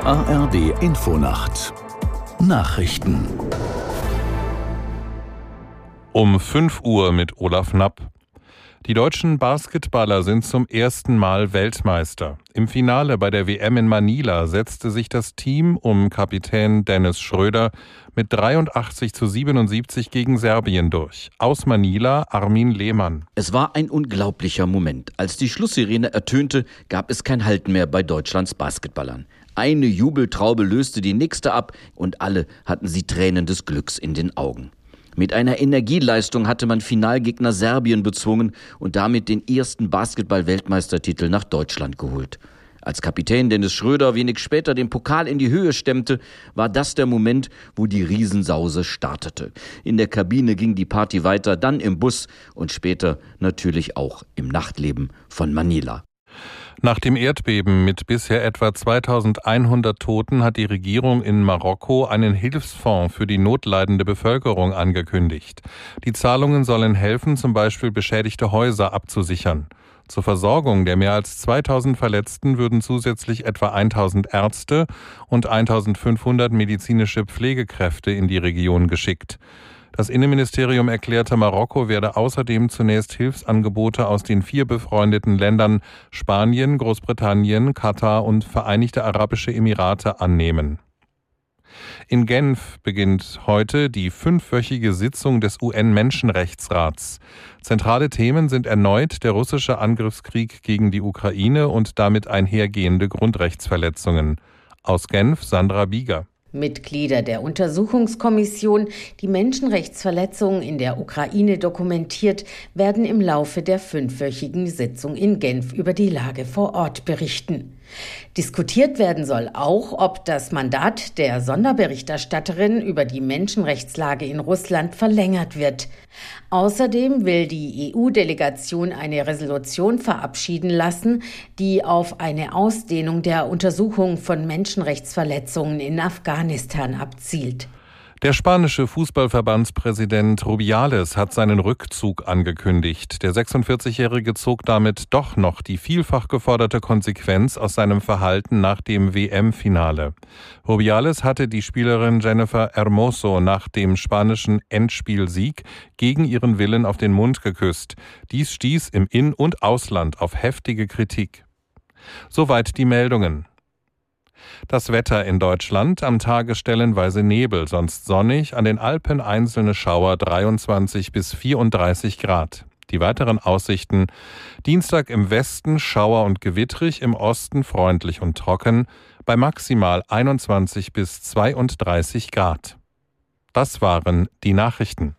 ARD Infonacht Nachrichten um 5 Uhr mit Olaf Knapp. Die deutschen Basketballer sind zum ersten Mal Weltmeister. Im Finale bei der WM in Manila setzte sich das Team um Kapitän Dennis Schröder mit 83 zu 77 gegen Serbien durch. Aus Manila Armin Lehmann. Es war ein unglaublicher Moment. Als die Schlusssirene ertönte, gab es kein Halten mehr bei Deutschlands Basketballern. Eine Jubeltraube löste die nächste ab und alle hatten sie Tränen des Glücks in den Augen. Mit einer Energieleistung hatte man Finalgegner Serbien bezwungen und damit den ersten Basketball-Weltmeistertitel nach Deutschland geholt. Als Kapitän Dennis Schröder wenig später den Pokal in die Höhe stemmte, war das der Moment, wo die Riesensause startete. In der Kabine ging die Party weiter, dann im Bus und später natürlich auch im Nachtleben von Manila. Nach dem Erdbeben mit bisher etwa 2100 Toten hat die Regierung in Marokko einen Hilfsfonds für die notleidende Bevölkerung angekündigt. Die Zahlungen sollen helfen, zum Beispiel beschädigte Häuser abzusichern. Zur Versorgung der mehr als 2000 Verletzten würden zusätzlich etwa 1000 Ärzte und 1500 medizinische Pflegekräfte in die Region geschickt. Das Innenministerium erklärte, Marokko werde außerdem zunächst Hilfsangebote aus den vier befreundeten Ländern Spanien, Großbritannien, Katar und Vereinigte Arabische Emirate annehmen. In Genf beginnt heute die fünfwöchige Sitzung des UN-Menschenrechtsrats. Zentrale Themen sind erneut der russische Angriffskrieg gegen die Ukraine und damit einhergehende Grundrechtsverletzungen. Aus Genf Sandra Bieger. Mitglieder der Untersuchungskommission, die Menschenrechtsverletzungen in der Ukraine dokumentiert, werden im Laufe der fünfwöchigen Sitzung in Genf über die Lage vor Ort berichten. Diskutiert werden soll auch, ob das Mandat der Sonderberichterstatterin über die Menschenrechtslage in Russland verlängert wird. Außerdem will die EU-Delegation eine Resolution verabschieden lassen, die auf eine Ausdehnung der Untersuchung von Menschenrechtsverletzungen in Afghanistan abzielt. Der spanische Fußballverbandspräsident Rubiales hat seinen Rückzug angekündigt. Der 46-Jährige zog damit doch noch die vielfach geforderte Konsequenz aus seinem Verhalten nach dem WM-Finale. Rubiales hatte die Spielerin Jennifer Hermoso nach dem spanischen Endspielsieg gegen ihren Willen auf den Mund geküsst. Dies stieß im In- und Ausland auf heftige Kritik. Soweit die Meldungen. Das Wetter in Deutschland am Tage stellenweise Nebel, sonst sonnig, an den Alpen einzelne Schauer 23 bis 34 Grad. Die weiteren Aussichten Dienstag im Westen Schauer und gewittrig, im Osten freundlich und trocken, bei maximal 21 bis 32 Grad. Das waren die Nachrichten.